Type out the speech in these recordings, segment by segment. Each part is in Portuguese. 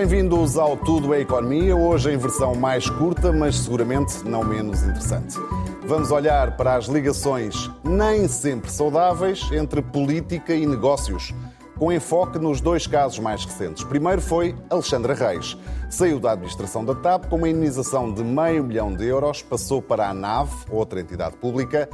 Bem-vindos ao Tudo é Economia, hoje em versão mais curta, mas seguramente não menos interessante. Vamos olhar para as ligações nem sempre saudáveis entre política e negócios, com enfoque nos dois casos mais recentes. Primeiro foi Alexandra Reis. Saiu da administração da TAP com uma indenização de meio milhão de euros, passou para a NAV, outra entidade pública,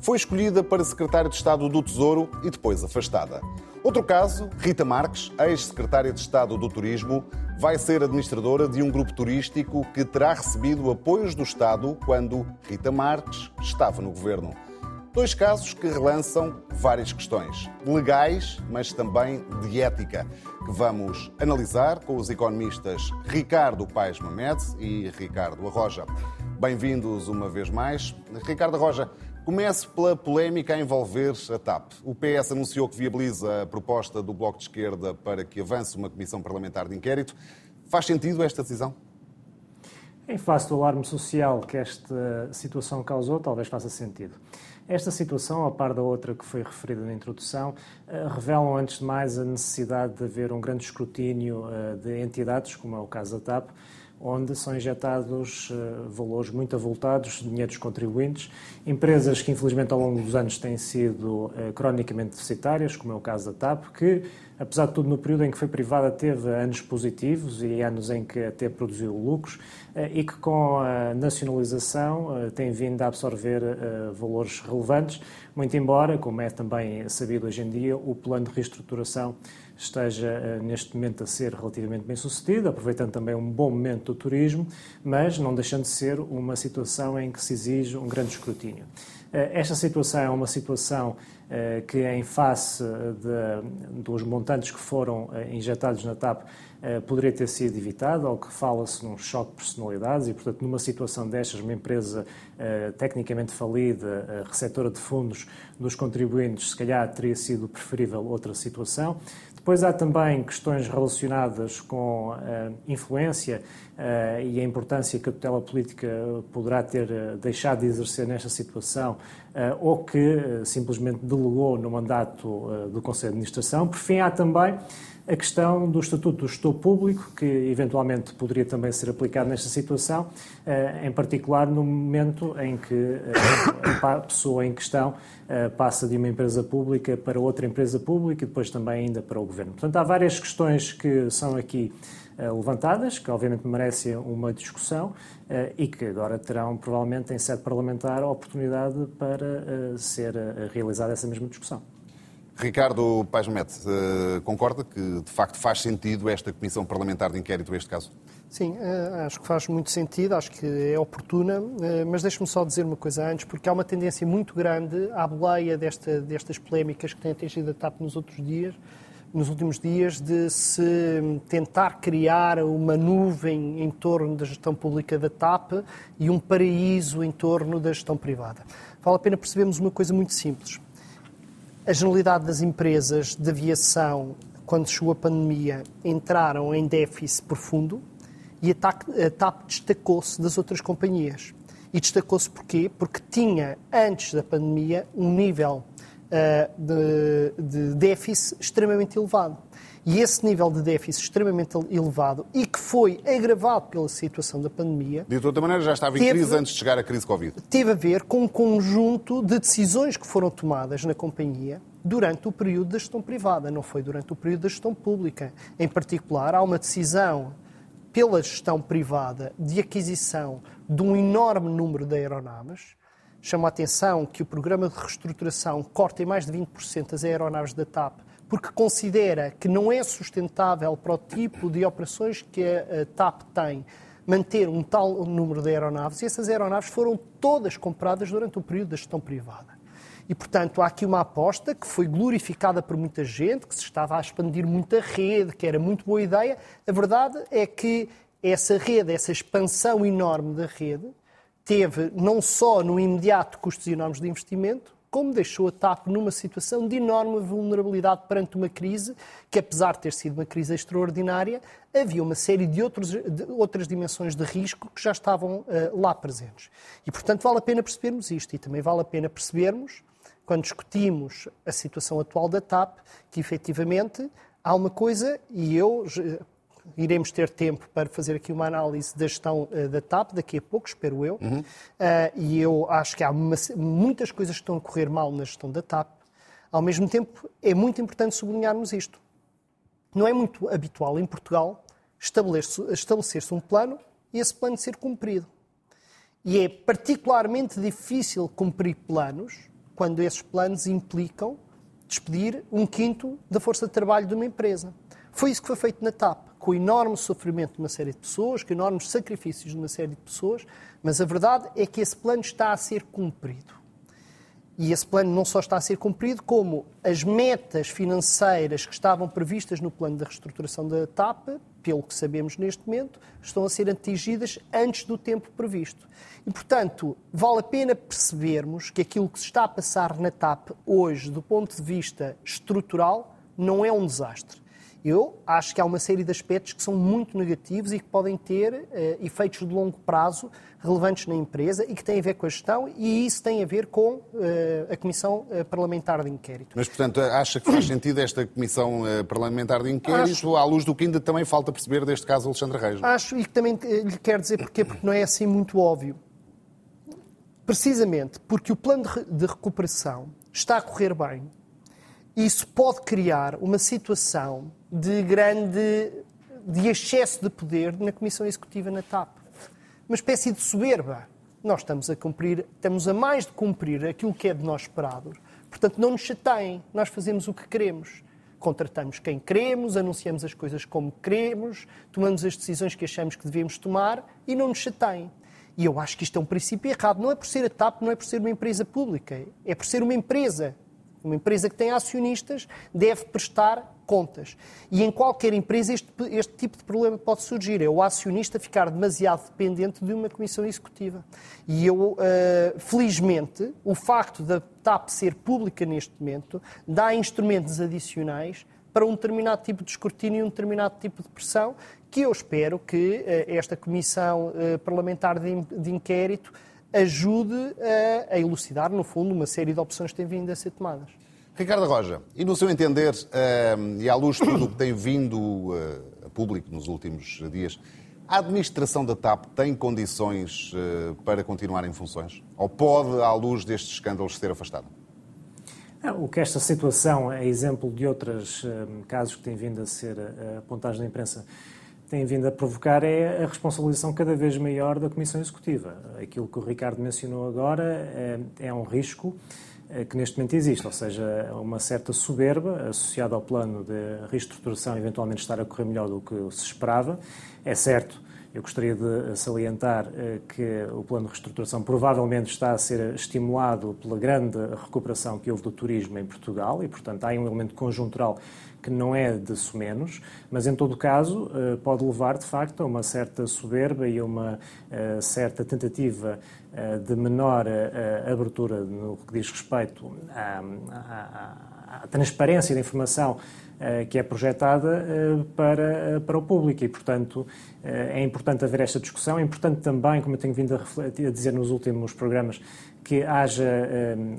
foi escolhida para secretário de Estado do Tesouro e depois afastada. Outro caso, Rita Marques, ex-secretária de Estado do Turismo, vai ser administradora de um grupo turístico que terá recebido apoios do Estado quando Rita Marques estava no governo. Dois casos que relançam várias questões, legais, mas também de ética, que vamos analisar com os economistas Ricardo Paes Mamed e Ricardo Arroja. Bem-vindos uma vez mais. Ricardo Arroja, comece pela polémica a envolver a TAP. O PS anunciou que viabiliza a proposta do Bloco de Esquerda para que avance uma comissão parlamentar de inquérito. Faz sentido esta decisão? Em face do alarme social que esta situação causou, talvez faça sentido. Esta situação, a par da outra que foi referida na introdução, eh, revelam, antes de mais, a necessidade de haver um grande escrutínio eh, de entidades, como é o caso da TAP, onde são injetados eh, valores muito avultados dinheiro dos contribuintes, empresas que infelizmente ao longo dos anos têm sido cronicamente deficitárias, como é o caso da TAP, que apesar de tudo no período em que foi privada teve anos positivos e anos em que até produziu lucros eh, e que com a nacionalização eh, tem vindo a absorver eh, valores relevantes, muito embora, como é também sabido hoje em dia, o plano de reestruturação esteja neste momento a ser relativamente bem sucedido, aproveitando também um bom momento do turismo, mas não deixando de ser uma situação em que se exige um grande escrutínio. Esta situação é uma situação que, em face de, dos montantes que foram injetados na TAP, eh, poderia ter sido evitado, ou que fala-se num choque de personalidades e, portanto, numa situação destas, uma empresa tecnicamente falida, receptora de fundos dos contribuintes, se calhar teria sido preferível outra situação. Depois há também questões relacionadas com a influência e a importância que a tutela política poderá ter deixado de exercer nesta situação ou que simplesmente delegou no mandato do Conselho de Administração. Por fim, há também a questão do Estatuto do Gestor Público, que eventualmente poderia também ser aplicado nesta situação, eh, em particular no momento em que eh, a pessoa em questão eh, passa de uma empresa pública para outra empresa pública e depois também ainda para o Governo. Portanto, há várias questões que são aqui levantadas, que obviamente merecem uma discussão e que agora terão provavelmente em sede parlamentar a oportunidade para ser realizada essa mesma discussão. Ricardo Paes uh, concorda que de facto faz sentido esta Comissão Parlamentar de Inquérito este caso? Sim, uh, acho que faz muito sentido, acho que é oportuna, uh, mas deixe-me só dizer uma coisa antes, porque há uma tendência muito grande à boleia desta, destas polémicas que têm atingido a TAP nos outros dias, nos últimos dias, de se tentar criar uma nuvem em torno da gestão pública da TAP e um paraíso em torno da gestão privada. Vale a pena percebermos uma coisa muito simples a generalidade das empresas de aviação, quando chegou a pandemia, entraram em déficit profundo e a TAP destacou-se das outras companhias. E destacou-se porquê? Porque tinha, antes da pandemia, um nível de, de déficit extremamente elevado. E esse nível de déficit extremamente elevado e que foi agravado pela situação da pandemia. De outra maneira, já estava em teve, crise antes de chegar a crise Covid. Teve a ver com um conjunto de decisões que foram tomadas na companhia durante o período da gestão privada, não foi durante o período da gestão pública. Em particular, há uma decisão pela gestão privada de aquisição de um enorme número de aeronaves. Chama a atenção que o programa de reestruturação corta em mais de 20% as aeronaves da TAP porque considera que não é sustentável para o tipo de operações que a TAP tem manter um tal número de aeronaves e essas aeronaves foram todas compradas durante o período da gestão privada. E, portanto, há aqui uma aposta que foi glorificada por muita gente, que se estava a expandir muita rede, que era muito boa ideia. A verdade é que essa rede, essa expansão enorme da rede, teve não só no imediato custos enormes de investimento, como deixou a TAP numa situação de enorme vulnerabilidade perante uma crise que, apesar de ter sido uma crise extraordinária, havia uma série de, outros, de outras dimensões de risco que já estavam uh, lá presentes. E, portanto, vale a pena percebermos isto e também vale a pena percebermos, quando discutimos a situação atual da TAP, que efetivamente há uma coisa, e eu iremos ter tempo para fazer aqui uma análise da gestão uh, da TAP, daqui a pouco, espero eu. Uhum. Uh, e eu acho que há uma, muitas coisas que estão a correr mal na gestão da TAP. Ao mesmo tempo, é muito importante sublinharmos isto. Não é muito habitual em Portugal estabelecer-se um plano e esse plano ser cumprido. E é particularmente difícil cumprir planos quando esses planos implicam despedir um quinto da força de trabalho de uma empresa. Foi isso que foi feito na TAP, com enorme sofrimento de uma série de pessoas, com enormes sacrifícios de uma série de pessoas, mas a verdade é que esse plano está a ser cumprido. E esse plano não só está a ser cumprido, como as metas financeiras que estavam previstas no plano da reestruturação da TAP, pelo que sabemos neste momento, estão a ser atingidas antes do tempo previsto. E, portanto, vale a pena percebermos que aquilo que se está a passar na TAP hoje, do ponto de vista estrutural, não é um desastre. Eu acho que há uma série de aspectos que são muito negativos e que podem ter uh, efeitos de longo prazo relevantes na empresa e que têm a ver com a gestão e isso tem a ver com uh, a Comissão uh, Parlamentar de Inquérito. Mas, portanto, acha que faz sentido esta Comissão Parlamentar de Inquérito acho, à luz do que ainda também falta perceber deste caso Alexandre Reis? Acho e que também lhe quero dizer porquê, porque não é assim muito óbvio. Precisamente porque o plano de recuperação está a correr bem, isso pode criar uma situação de grande de excesso de poder na Comissão Executiva na TAP. Uma espécie de soberba. Nós estamos a cumprir, estamos a mais de cumprir aquilo que é de nós esperado. Portanto, não nos chateiem, nós fazemos o que queremos. Contratamos quem queremos, anunciamos as coisas como queremos, tomamos as decisões que achamos que devemos tomar e não nos chateiem. E eu acho que isto é um princípio errado. Não é por ser a TAP, não é por ser uma empresa pública, é por ser uma empresa. Uma empresa que tem acionistas deve prestar contas. E em qualquer empresa este, este tipo de problema pode surgir. É o acionista ficar demasiado dependente de uma comissão executiva. E eu, uh, felizmente, o facto da TAP ser pública neste momento dá instrumentos adicionais para um determinado tipo de escrutínio e um determinado tipo de pressão que eu espero que uh, esta comissão uh, parlamentar de, de inquérito ajude a, a elucidar, no fundo, uma série de opções que têm vindo a ser tomadas. Ricardo Roja, e no seu entender, uh, e à luz de tudo o que tem vindo uh, a público nos últimos dias, a administração da TAP tem condições uh, para continuar em funções? Ou pode, à luz destes escândalos, ser afastada? O que esta situação é exemplo de outros casos que têm vindo a ser apontados na imprensa, tem vindo a provocar é a responsabilização cada vez maior da Comissão Executiva. Aquilo que o Ricardo mencionou agora é, um risco eh, que neste momento existe, ou seja, uma certa soberba associada ao plano de reestruturação eventualmente estar a correr melhor do que se esperava. É certo, eu gostaria de salientar eh, que o plano de reestruturação provavelmente está a ser estimulado pela grande recuperação que houve do turismo em Portugal e, portanto, há um elemento conjuntural que não é de sumenos, mas em todo caso eh, pode levar de facto a uma certa soberba e a uma eh, certa tentativa de menor abertura no que diz respeito à, à, à transparência da informação que é projetada para, para o público e, portanto, é importante haver esta discussão. É importante também, como eu tenho vindo a, a dizer nos últimos programas, que haja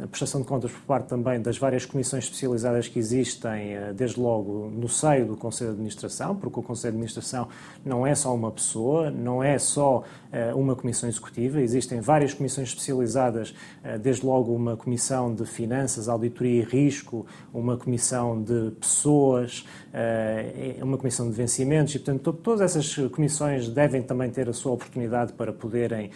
a prestação de contas por parte também das várias comissões especializadas que existem, eh, desde logo no seio do Conselho de Administração, porque o Conselho de Administração não é só uma pessoa, não é só eh, uma comissão executiva, existem várias comissões especializadas, eh, desde logo uma comissão de finanças, auditoria e risco, uma comissão de pessoas, uma comissão de vencimentos, e portanto todas essas comissões devem também ter a sua oportunidade para poderem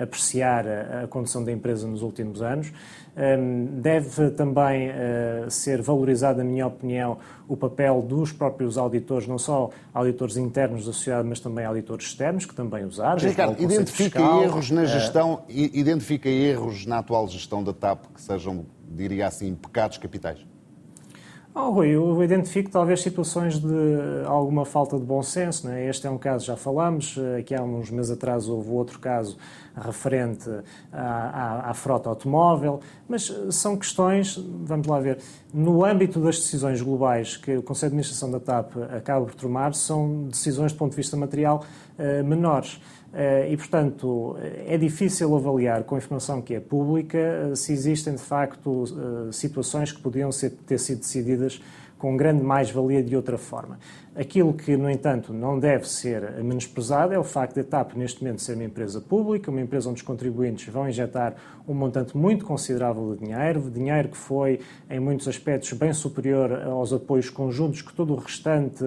apreciar a condição da empresa empresa nos últimos anos. Hum, deve também eh, ser valorizado, na minha opinião, o papel dos próprios auditores, não só auditores internos da sociedade, mas também auditores externos, que também usaram. Ricardo, identifica fiscal, erros na eh, gestão, identifica erros na atual gestão da TAP que sejam, diria assim, pecados capitais? Oh, Rui, eu identifico talvez situações de alguma falta de bom senso. Né? Este é um caso, já falámos, aqui há uns meses atrás houve outro caso referente à, à, à, frota automóvel, mas são questões, vamos lá ver, no âmbito das decisões globais que o Conselho de Administração da TAP acaba por tomar, são decisões do ponto de vista material menores. Uh, e, portanto, é difícil avaliar com a informação que é pública uh, se existem, de facto, situações que podiam ser, ter sido decididas com grande mais-valia de outra forma. Aquilo que, no entanto, não deve ser menosprezado é o facto de a TAP, neste momento, ser uma empresa pública, uma empresa onde os contribuintes vão injetar um montante muito considerável de dinheiro, dinheiro que foi, em muitos aspectos, bem superior aos apoios conjuntos que todo o restante,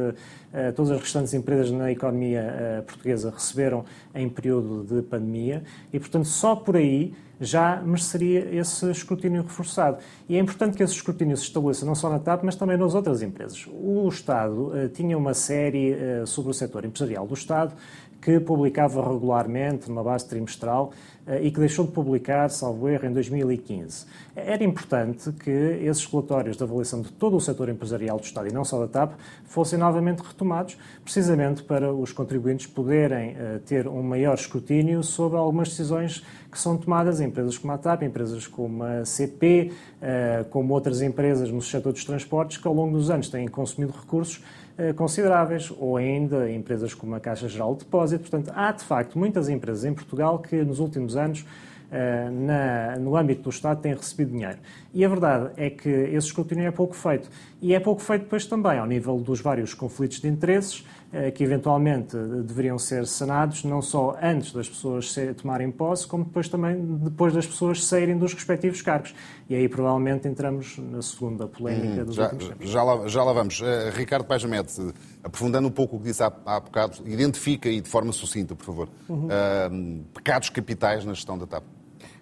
eh, todas as restantes empresas na economia eh, portuguesa receberam em período de pandemia. E, portanto, só por aí já mereceria esse escrutínio reforçado. E é importante que esse escrutínio se estabeleça não só na TAP, mas também nas outras empresas. O Estado uh, tinha uma série uh, sobre o setor empresarial do Estado que publicava regularmente, numa base trimestral, eh, e que deixou de publicar, salvo erro, em 2015. Era importante que esses relatórios de avaliação de todo o setor empresarial do Estado, e não só da TAP, fossem novamente retomados, precisamente para os contribuintes poderem ter um maior escrutínio sobre algumas decisões que são tomadas em empresas como a TAP, empresas como a CP, uh, como outras empresas no setor dos transportes, que ao longo dos anos têm consumido recursos uh, consideráveis, ou ainda empresas como a Caixa Geral de Depósito. Portanto, há de facto muitas empresas em Portugal que nos últimos anos, eh, na, no âmbito do Estado, têm recebido dinheiro. E a verdade é que esse escrutínio é pouco feito. E é pouco feito depois também ao nível dos vários conflitos de interesses, eh, que eventualmente deveriam ser sanados, não só antes das pessoas tomarem posse, como depois também depois das pessoas saírem dos respectivos cargos. E aí provavelmente entramos na segunda polémica hum, dos já, últimos tempos. Já lá, já lá vamos. Uh, Ricardo Pajamete, aprofundando um pouco o que disse há, há bocado, identifica e de forma sucinta, por favor, uhum. uh, pecados capitais na gestão da TAP.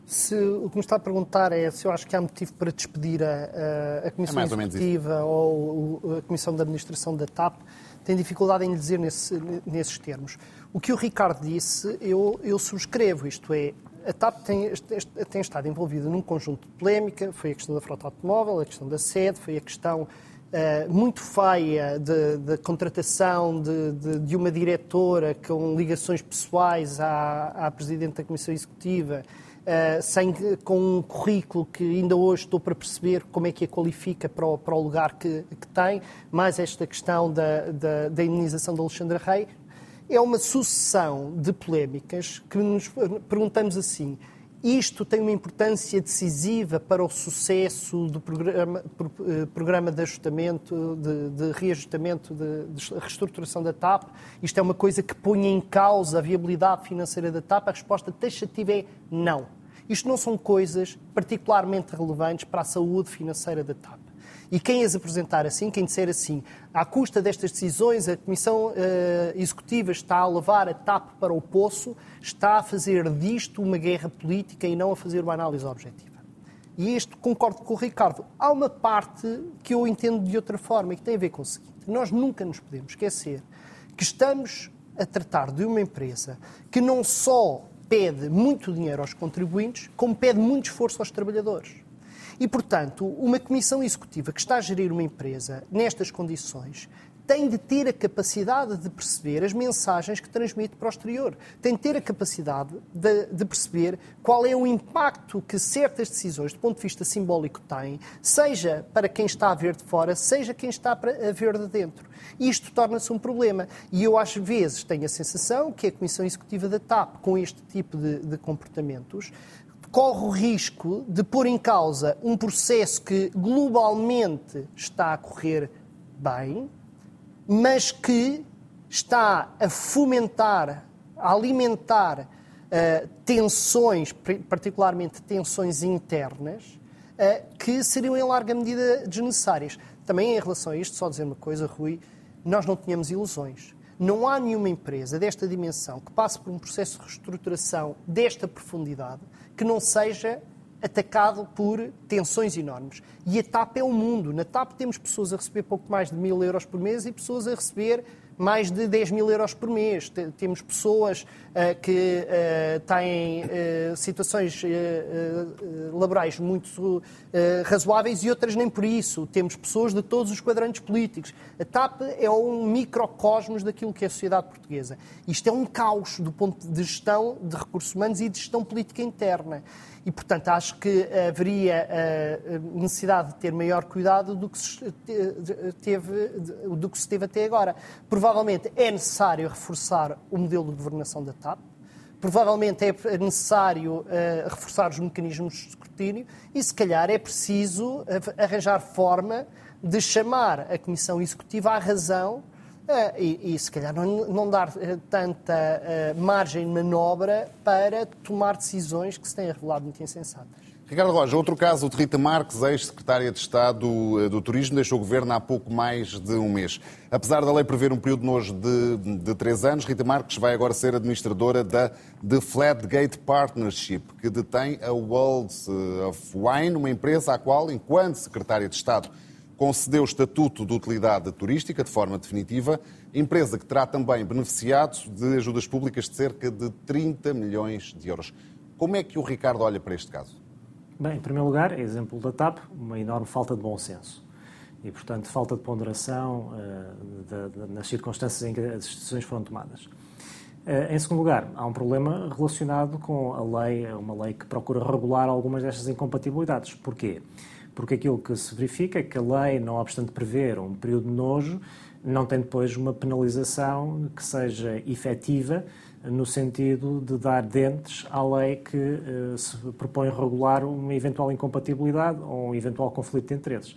Se, o que me está a perguntar é se eu acho que há motivo para despedir a, a, a Comissão é Executiva ou, ou, a Comissão de Administração da TAP, tem dificuldade em dizer nesse, nesses termos. O que o Ricardo disse, eu, eu subscrevo, isto é, a TAP tem, tem, estado envolvida num conjunto de polémica, foi a questão da frota automóvel, a questão da sede, foi a questão uh, muito feia da contratação de, de, de, uma diretora com ligações pessoais à, à Presidente da Comissão Executiva, uh, sem, com um currículo que ainda hoje estou para perceber como é que a qualifica para o, para o lugar que, que, tem, mais esta questão da, da, da indenização de Alexandra Rei, é uma sucessão de polémicas que nos perguntamos assim: isto tem uma importância decisiva para o sucesso do programa, eh, programa de ajustamento, de, de reajustamento, de, de, reestruturação da TAP? Isto é uma coisa que põe em causa a viabilidade financeira da TAP? A resposta taxativa é não. Isto não são coisas particularmente relevantes para a saúde financeira da TAP. E quem as apresentar assim, quem disser assim, à custa destas decisões, a Comissão uh, Executiva está a levar a TAP para o poço, está a fazer disto uma guerra política e não a fazer uma análise objetiva. E isto concordo com o Ricardo. Há uma parte que eu entendo de outra forma e que tem a ver com o seguinte: nós nunca nos podemos esquecer que estamos a tratar de uma empresa que não só pede muito dinheiro aos contribuintes, como pede muito esforço aos trabalhadores. E, portanto, uma comissão executiva que está a gerir uma empresa nestas condições tem de ter a capacidade de perceber as mensagens que transmite para o exterior. Tem de ter a capacidade de, de, perceber qual é o impacto que certas decisões, do ponto de vista simbólico, têm, seja para quem está a ver de fora, seja quem está a ver de dentro. Isto torna-se um problema. E eu, às vezes, tenho a sensação que a Comissão Executiva da TAP, com este tipo de, de comportamentos, corre o risco de pôr em causa um processo que globalmente está a correr bem, mas que está a fomentar, a alimentar uh, tensões, particularmente tensões internas, uh, que seriam em larga medida desnecessárias. Também em relação a isto, só dizer uma coisa, Rui, nós não tínhamos ilusões. Não há nenhuma empresa desta dimensão que passe por um processo de reestruturação desta profundidade que não seja atacado por tensões enormes. E a TAP é o mundo. Na TAP temos pessoas a receber pouco mais de mil euros por mês e pessoas a receber mais de 10 mil euros por mês. Temos pessoas uh, que uh, têm uh, situações laborais muito razoáveis e outras nem por isso. Temos pessoas de todos os quadrantes políticos. A TAP é um microcosmos daquilo que é a sociedade portuguesa. Isto é um caos do ponto de gestão de recursos humanos e de gestão política interna. E, portanto, acho que haveria necessidade de ter maior cuidado do que se teve, do que se teve até agora. Provavelmente é necessário reforçar o modelo de governação da TAP, provavelmente é necessário uh, reforçar os mecanismos de escrutínio e, se calhar, é preciso arranjar forma de chamar a Comissão Executiva à razão Uh, e, e, se calhar não, não dar uh, tanta margem de manobra para tomar decisões que se têm revelado muito insensatas. Ricardo Roja, outro caso de Rita Marques, ex-secretária de Estado do Turismo, deixou o governo há pouco mais de um mês. Apesar da lei prever um período nojo de, de três anos, Rita Marques vai agora ser administradora da The Flatgate Partnership, que detém a World of Wine, uma empresa à qual, enquanto secretária de Estado, concedeu o estatuto de utilidade turística de forma definitiva, empresa que terá também beneficiado de ajudas públicas de cerca de 30 milhões de euros. Como é que o Ricardo olha para este caso? Bem, em primeiro lugar, exemplo da TAP, uma enorme falta de bom senso. E, portanto, falta de ponderação uh, de, de, nas circunstâncias em que as decisões foram tomadas. Uh, em segundo lugar, há um problema relacionado com a lei, uma lei que procura regular algumas destas incompatibilidades. Porquê? Porque aquilo que se verifica é que a lei, não obstante prever um período de nojo, não tem depois uma penalização que seja efetiva no sentido de dar dentes à lei que uh, se propõe regular uma eventual incompatibilidade ou um eventual conflito de interesses.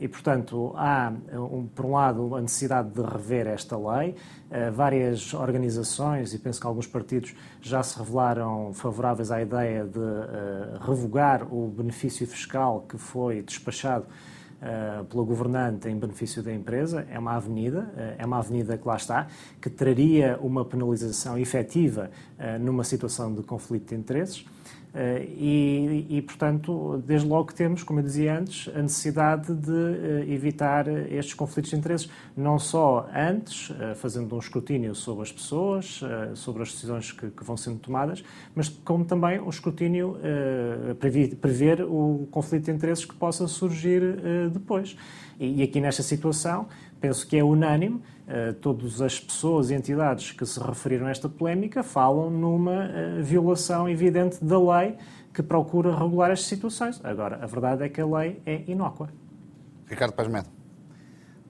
E, portanto, há, um, por um lado, a necessidade de rever esta lei. Uh, várias organizações, e penso que alguns partidos já se revelaram favoráveis à ideia de uh, revogar o benefício fiscal que foi despachado uh, pela governante em benefício da empresa. É uma avenida, uh, é uma avenida que lá está, que traria uma penalização efetiva numa situação de conflito de interesses. Eh, e, e, portanto, desde logo que temos, como eu dizia antes, a necessidade de eh, evitar estes conflitos de interesses, não só antes, eh, fazendo um escrutínio sobre as pessoas, sobre as decisões que, que vão sendo tomadas, mas como também um escrutínio prever, prever o conflito de interesses que possa surgir depois. E, e aqui nesta situação, penso que é unânime, uh, todas as pessoas e entidades que se referiram a esta polémica falam numa uh, violação evidente da lei que procura regular estas situações. Agora, a verdade é que a lei é inócua. Ricardo Paz Medo.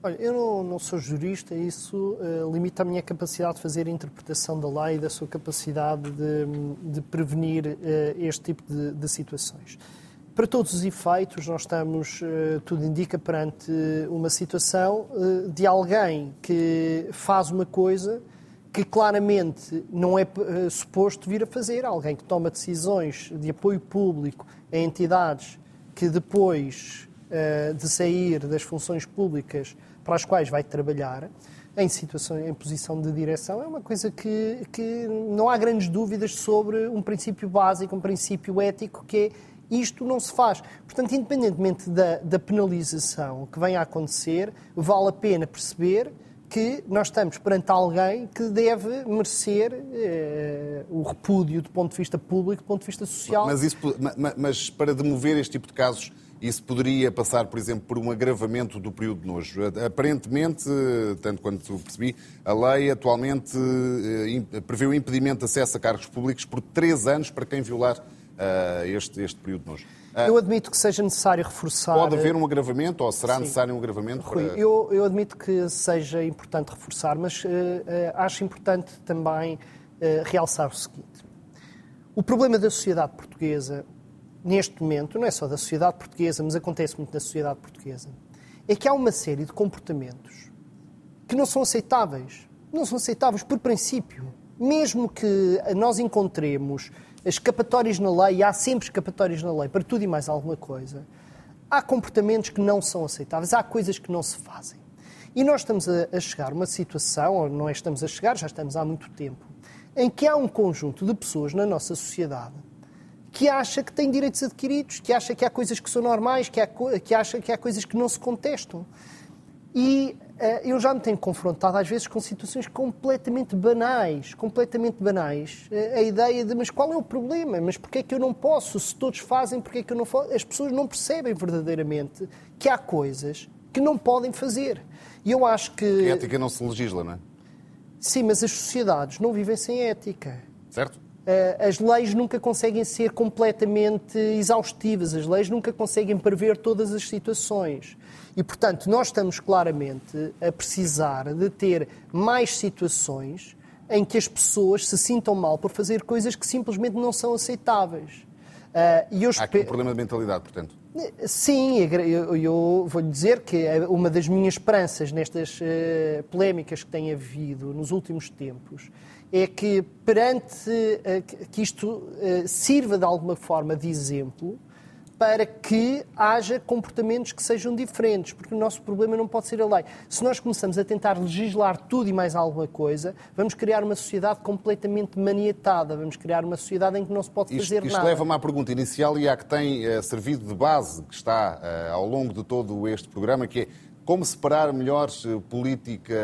Olha, eu não, não, sou jurista, isso uh, limita a minha capacidade de fazer a interpretação da lei e da sua capacidade de, de prevenir uh, este tipo de, de situações. Para todos os efeitos, nós estamos, eh, tudo indica, perante uma situação eh, de alguém que faz uma coisa que claramente não é eh, suposto vir a fazer, alguém que toma decisões de apoio público a entidades que depois de sair das funções públicas para as quais vai trabalhar, em situação, em posição de direção, é uma coisa que, que não há grandes dúvidas sobre um princípio básico, um princípio ético que é isto não se faz. Portanto, independentemente da, da penalização que venha a acontecer, vale a pena perceber que nós estamos perante alguém que deve merecer eh, o repúdio do ponto de vista público, do ponto de vista social. Mas, isso, mas para demover este tipo de casos, isso poderia passar, por exemplo, por um agravamento do período de nojo. Aparentemente, tanto quanto percebi, a lei atualmente eh, prevê o impedimento de acesso a cargos públicos por três anos para quem violar uh, este, este período de nojo. Uh, eu admito que seja necessário reforçar. Pode haver um agravamento ou será Sim. necessário um agravamento? Rui, para... eu, eu admito que seja importante reforçar, mas uh, acho importante também realçar o seguinte: o problema da sociedade portuguesa, neste momento, não é só da sociedade portuguesa, mas acontece muito na sociedade portuguesa, é que há uma série de comportamentos que não são aceitáveis. Não são aceitáveis por princípio. Mesmo que nós encontremos escapatórias na lei, há sempre escapatórias na lei para tudo e mais alguma coisa. Há comportamentos que não são aceitáveis, há coisas que não se fazem. E nós estamos a, a chegar a uma situação, ou não é estamos a chegar, já estamos há muito tempo, em que há um conjunto de pessoas na nossa sociedade que acha que tem direitos adquiridos, que acha que há coisas que são normais, que, há, que acha que há coisas que não se contestam. E eu já me tenho confrontado às vezes com situações completamente banais, completamente banais. Uh, a ideia de, mas qual é o problema? Mas porquê é que eu não posso? Se todos fazem, porquê é que eu não posso? As pessoas não percebem verdadeiramente que há coisas que não podem fazer. E eu acho que... A ética não se legisla, não é? Sim, mas as sociedades não vivem sem ética. Certo. Uh, as leis nunca conseguem ser completamente exaustivas, as leis nunca conseguem prever todas as situações. E, portanto, nós estamos claramente a precisar de ter mais situações em que as pessoas se sintam mal por fazer coisas que simplesmente não são aceitáveis. Uh, e eu Há aqui um problema de mentalidade, portanto. Sim, eu, eu vou-lhe dizer que uma das minhas esperanças nestas uh, polémicas que têm havido nos últimos tempos é que perante uh, que isto uh, sirva de alguma forma de exemplo para que haja comportamentos que sejam diferentes, porque o nosso problema não pode ser a lei. Se nós começamos a tentar legislar tudo e mais alguma coisa, vamos criar uma sociedade completamente maniatada, vamos criar uma sociedade em que não se pode fazer isto nada. Isto leva-me à pergunta inicial e à que tem uh, servido de base, que está uh, ao longo de todo este programa, que é como separar melhor uh, política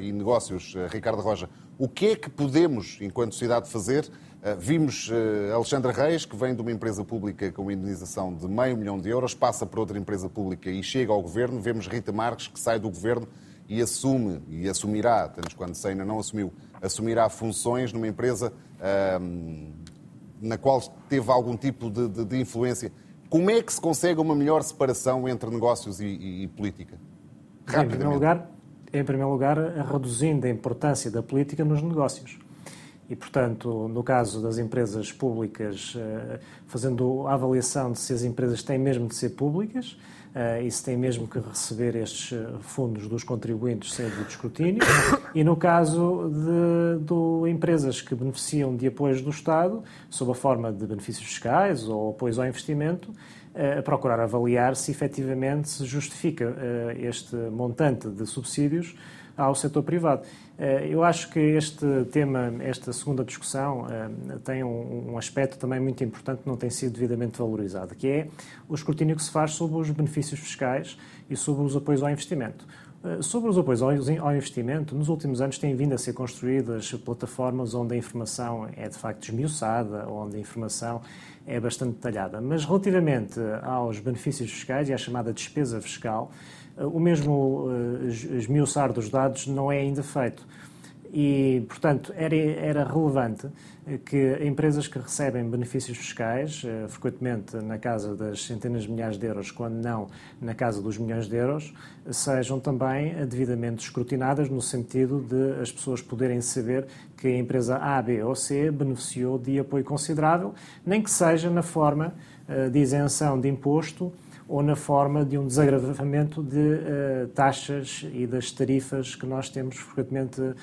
e negócios, Ricardo Roja. O que é que podemos, enquanto sociedade, fazer eh, vimos eh, Alexandra Reis, que vem de uma empresa pública com uma indenização de meio milhão de euros, passa para outra empresa pública e chega ao governo. Vemos Rita Marques, que sai do governo e assume, e assumirá, tanto quando se ainda não assumiu, assumirá funções numa empresa ehm, na qual teve algum tipo de, de, de, influência. Como é que se consegue uma melhor separação entre negócios e, e, e política? Em primeiro, lugar, em primeiro lugar, reduzindo a importância da política nos negócios. E, portanto, no caso das empresas públicas, eh, fazendo a avaliação de se as empresas têm mesmo de ser públicas eh, e se têm mesmo que receber estes eh, fundos dos contribuintes sem de escrutínio. E no caso de, de, empresas que beneficiam de apoios do Estado, sob a forma de benefícios fiscais ou apoios ao investimento, a procurar avaliar se efetivamente se justifica este montante de subsídios ao setor privado. Eh, eu acho que este tema, esta segunda discussão, eh, tem um aspecto também muito importante que não tem sido devidamente valorizado, que é o escrutínio que se faz sobre os benefícios fiscais e sobre os apoios ao investimento. Eh, sobre os apoios ao investimento, nos últimos anos têm vindo a ser construídas plataformas onde a informação é de facto esmiuçada, onde a informação é bastante detalhada. Mas relativamente aos benefícios fiscais e à chamada despesa fiscal, o mesmo eh, esmiuçar dos dados não é ainda feito. E, portanto, era, era relevante que empresas que recebem benefícios fiscais, eh, frequentemente na casa das centenas de milhares de euros, quando não na casa dos milhões de euros, sejam também devidamente escrutinadas, no sentido de as pessoas poderem saber que a empresa A, B ou C beneficiou de apoio considerável, nem que seja na forma eh, de isenção de imposto ou na forma de um desagravamento de uh, taxas e das tarifas que nós temos frequentemente uh,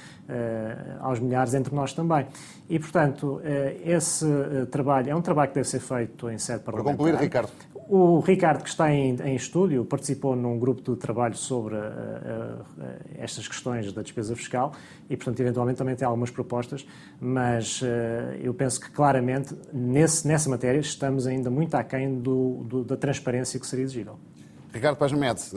aos milhares entre nós também. E, portanto, uh, esse trabalho é um trabalho que deve ser feito em sede parlamentar. Para concluir, Ricardo. O Ricardo, que está em, em, estúdio, participou num grupo de trabalho sobre uh, uh, estas questões da despesa fiscal e, portanto, eventualmente também tem algumas propostas, mas uh, eu penso que claramente nesse, nessa matéria estamos ainda muito aquém do, do, da transparência que seria exigível. Ricardo Paz Mendes,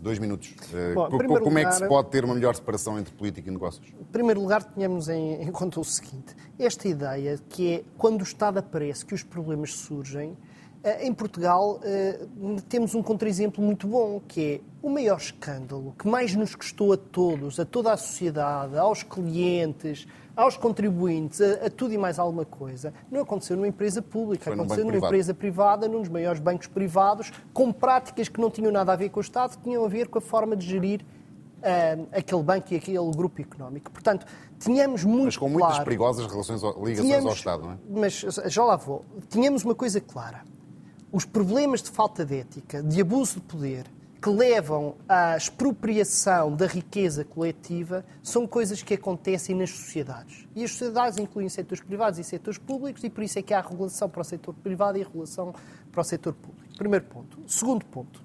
dois minutos. Bom, como lugar, é que se pode ter uma melhor separação entre política e negócios? Em primeiro lugar, tínhamos em, em conta o seguinte: esta ideia que é quando o Estado aparece, que os problemas surgem em Portugal eh, temos um contra-exemplo muito bom, que é o maior escândalo que mais nos custou a todos, a toda a sociedade, aos clientes, aos contribuintes, a, a tudo e mais alguma coisa, não aconteceu numa empresa pública, Foi aconteceu numa privado. empresa privada, num dos maiores bancos privados, com práticas que não tinham nada a ver com o Estado, que tinham a ver com a forma de gerir uh, aquele banco e aquele grupo económico. Portanto, tínhamos muito Mas com muitas perigosas relações, ligações tínhamos, ao Estado, não é? Mas já lá vou. Tínhamos uma coisa clara os problemas de falta de ética, de abuso de poder, que levam à expropriação da riqueza coletiva, são coisas que acontecem nas sociedades. E as sociedades incluem setores privados e setores públicos, e por isso é que há regulação para o setor privado e regulação para o setor público. Primeiro ponto. Segundo ponto.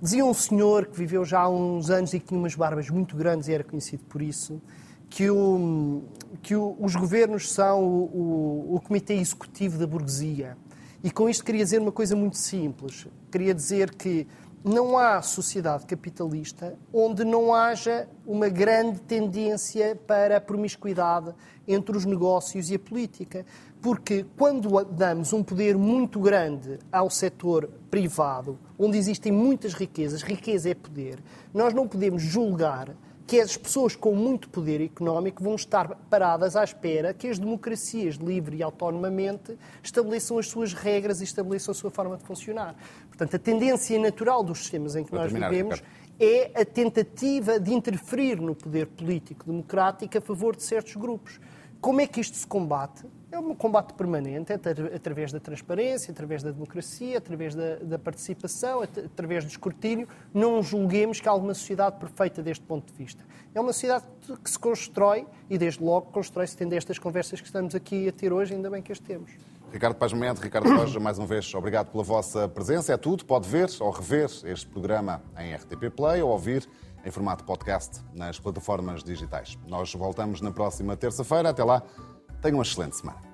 Dizia um senhor que viveu já há uns anos e que tinha umas barbas muito grandes e era conhecido por isso, que, o, que o, os governos são o, o comitê executivo da burguesia e com isto queria dizer uma coisa muito simples. Queria dizer que não há sociedade capitalista onde não haja uma grande tendência para a promiscuidade entre os negócios e a política. Porque quando damos um poder muito grande ao setor privado, onde existem muitas riquezas, riqueza é poder, nós não podemos julgar que as pessoas com muito poder económico vão estar paradas à espera que as democracias, livre e autonomamente, estabeleçam as suas regras e estabeleçam a sua forma de funcionar. Portanto, a tendência natural dos sistemas em que nós vivemos é a tentativa de interferir no poder político democrático a favor de certos grupos. Como é que isto se combate? É um combate permanente, é através da transparência, através da democracia, através da, da participação, através do escrutínio. Não julguemos que há alguma sociedade perfeita deste ponto de vista. É uma sociedade que se constrói e, desde logo, constrói-se tendo estas conversas que estamos aqui a ter hoje, ainda bem que as temos. Ricardo Paz Mendes, Ricardo Roja, mais uma vez, obrigado pela vossa presença. É tudo. Pode ver ou rever este programa em RTP Play ou ouvir em formato podcast nas plataformas digitais. Nós voltamos na próxima terça-feira. Até lá, tenham uma excelente semana.